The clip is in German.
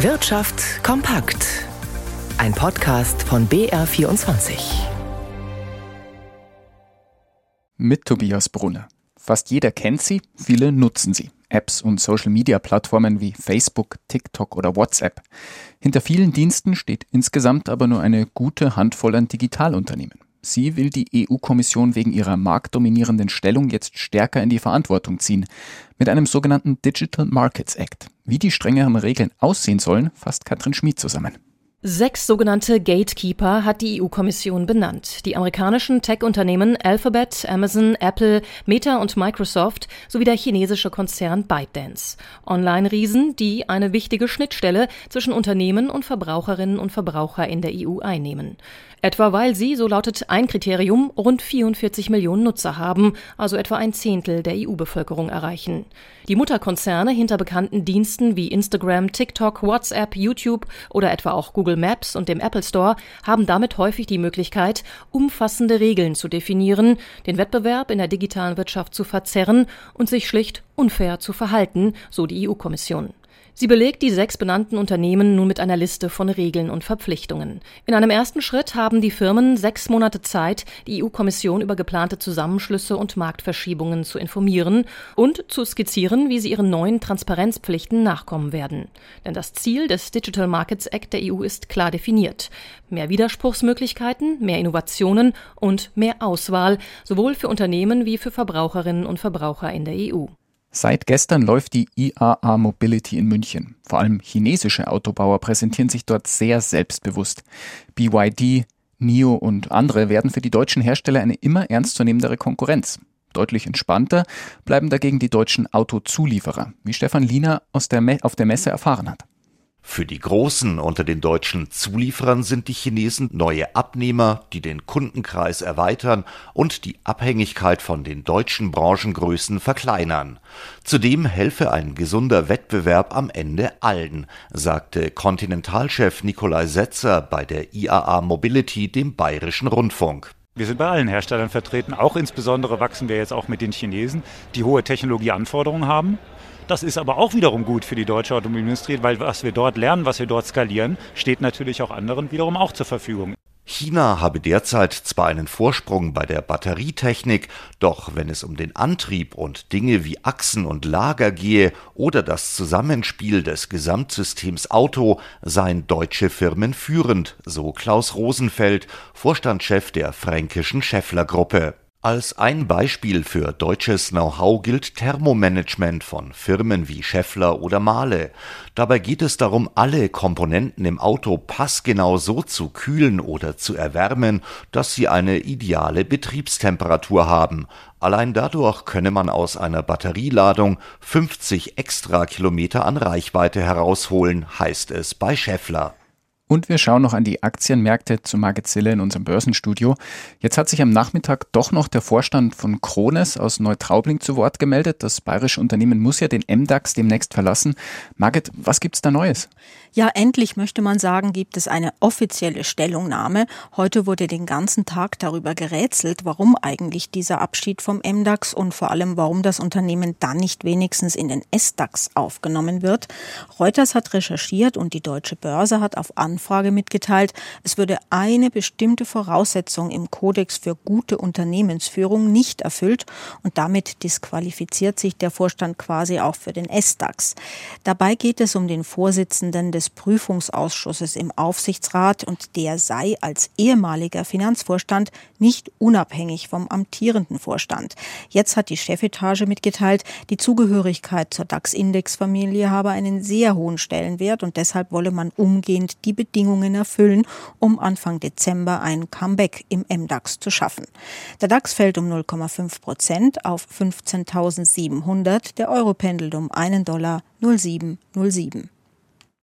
Wirtschaft kompakt. Ein Podcast von BR24. Mit Tobias Brunner. Fast jeder kennt sie, viele nutzen sie. Apps und Social-Media-Plattformen wie Facebook, TikTok oder WhatsApp. Hinter vielen Diensten steht insgesamt aber nur eine gute Handvoll an Digitalunternehmen. Sie will die EU-Kommission wegen ihrer marktdominierenden Stellung jetzt stärker in die Verantwortung ziehen, mit einem sogenannten Digital Markets Act. Wie die strengeren Regeln aussehen sollen, fasst Katrin Schmid zusammen. Sechs sogenannte Gatekeeper hat die EU-Kommission benannt. Die amerikanischen Tech-Unternehmen Alphabet, Amazon, Apple, Meta und Microsoft sowie der chinesische Konzern ByteDance. Online-Riesen, die eine wichtige Schnittstelle zwischen Unternehmen und Verbraucherinnen und Verbraucher in der EU einnehmen. Etwa weil sie, so lautet ein Kriterium, rund 44 Millionen Nutzer haben, also etwa ein Zehntel der EU-Bevölkerung erreichen. Die Mutterkonzerne hinter bekannten Diensten wie Instagram, TikTok, WhatsApp, YouTube oder etwa auch Google Maps und dem Apple Store haben damit häufig die Möglichkeit, umfassende Regeln zu definieren, den Wettbewerb in der digitalen Wirtschaft zu verzerren und sich schlicht unfair zu verhalten, so die EU-Kommission. Sie belegt die sechs benannten Unternehmen nun mit einer Liste von Regeln und Verpflichtungen. In einem ersten Schritt haben die Firmen sechs Monate Zeit, die EU-Kommission über geplante Zusammenschlüsse und Marktverschiebungen zu informieren und zu skizzieren, wie sie ihren neuen Transparenzpflichten nachkommen werden. Denn das Ziel des Digital Markets Act der EU ist klar definiert. Mehr Widerspruchsmöglichkeiten, mehr Innovationen und mehr Auswahl, sowohl für Unternehmen wie für Verbraucherinnen und Verbraucher in der EU. Seit gestern läuft die IAA Mobility in München. Vor allem chinesische Autobauer präsentieren sich dort sehr selbstbewusst. BYD, NIO und andere werden für die deutschen Hersteller eine immer ernstzunehmendere Konkurrenz. Deutlich entspannter bleiben dagegen die deutschen Autozulieferer, wie Stefan Liener aus der auf der Messe erfahren hat. Für die Großen unter den deutschen Zulieferern sind die Chinesen neue Abnehmer, die den Kundenkreis erweitern und die Abhängigkeit von den deutschen Branchengrößen verkleinern. Zudem helfe ein gesunder Wettbewerb am Ende allen, sagte Kontinentalchef Nikolai Setzer bei der IAA Mobility dem Bayerischen Rundfunk. Wir sind bei allen Herstellern vertreten, auch insbesondere wachsen wir jetzt auch mit den Chinesen, die hohe Technologieanforderungen haben das ist aber auch wiederum gut für die deutsche Automobilindustrie, weil was wir dort lernen, was wir dort skalieren, steht natürlich auch anderen wiederum auch zur Verfügung. China habe derzeit zwar einen Vorsprung bei der Batterietechnik, doch wenn es um den Antrieb und Dinge wie Achsen und Lager gehe oder das Zusammenspiel des Gesamtsystems Auto, seien deutsche Firmen führend, so Klaus Rosenfeld, Vorstandschef der fränkischen Scheffler Gruppe. Als ein Beispiel für deutsches Know-how gilt Thermomanagement von Firmen wie Schaeffler oder Mahle. Dabei geht es darum, alle Komponenten im Auto passgenau so zu kühlen oder zu erwärmen, dass sie eine ideale Betriebstemperatur haben. Allein dadurch könne man aus einer Batterieladung 50 extra Kilometer an Reichweite herausholen, heißt es bei Schaeffler. Und wir schauen noch an die Aktienmärkte zu Margit Zille in unserem Börsenstudio. Jetzt hat sich am Nachmittag doch noch der Vorstand von Krones aus Neutraubling zu Wort gemeldet. Das bayerische Unternehmen muss ja den MDAX demnächst verlassen. Margit, was gibt's da Neues? Ja, endlich möchte man sagen, gibt es eine offizielle Stellungnahme. Heute wurde den ganzen Tag darüber gerätselt, warum eigentlich dieser Abschied vom MDAX und vor allem, warum das Unternehmen dann nicht wenigstens in den SDAX aufgenommen wird. Reuters hat recherchiert und die Deutsche Börse hat auf Anfrage mitgeteilt, es würde eine bestimmte Voraussetzung im Kodex für gute Unternehmensführung nicht erfüllt und damit disqualifiziert sich der Vorstand quasi auch für den SDAX. Dabei geht es um den Vorsitzenden des Prüfungsausschusses im Aufsichtsrat und der sei als ehemaliger Finanzvorstand nicht unabhängig vom amtierenden Vorstand. Jetzt hat die Chefetage mitgeteilt, die Zugehörigkeit zur DAX-Index-Familie habe einen sehr hohen Stellenwert und deshalb wolle man umgehend die Bedingungen erfüllen, um Anfang Dezember ein Comeback im MDAX zu schaffen. Der DAX fällt um 0,5 Prozent auf 15.700, der Euro pendelt um einen Dollar 0707.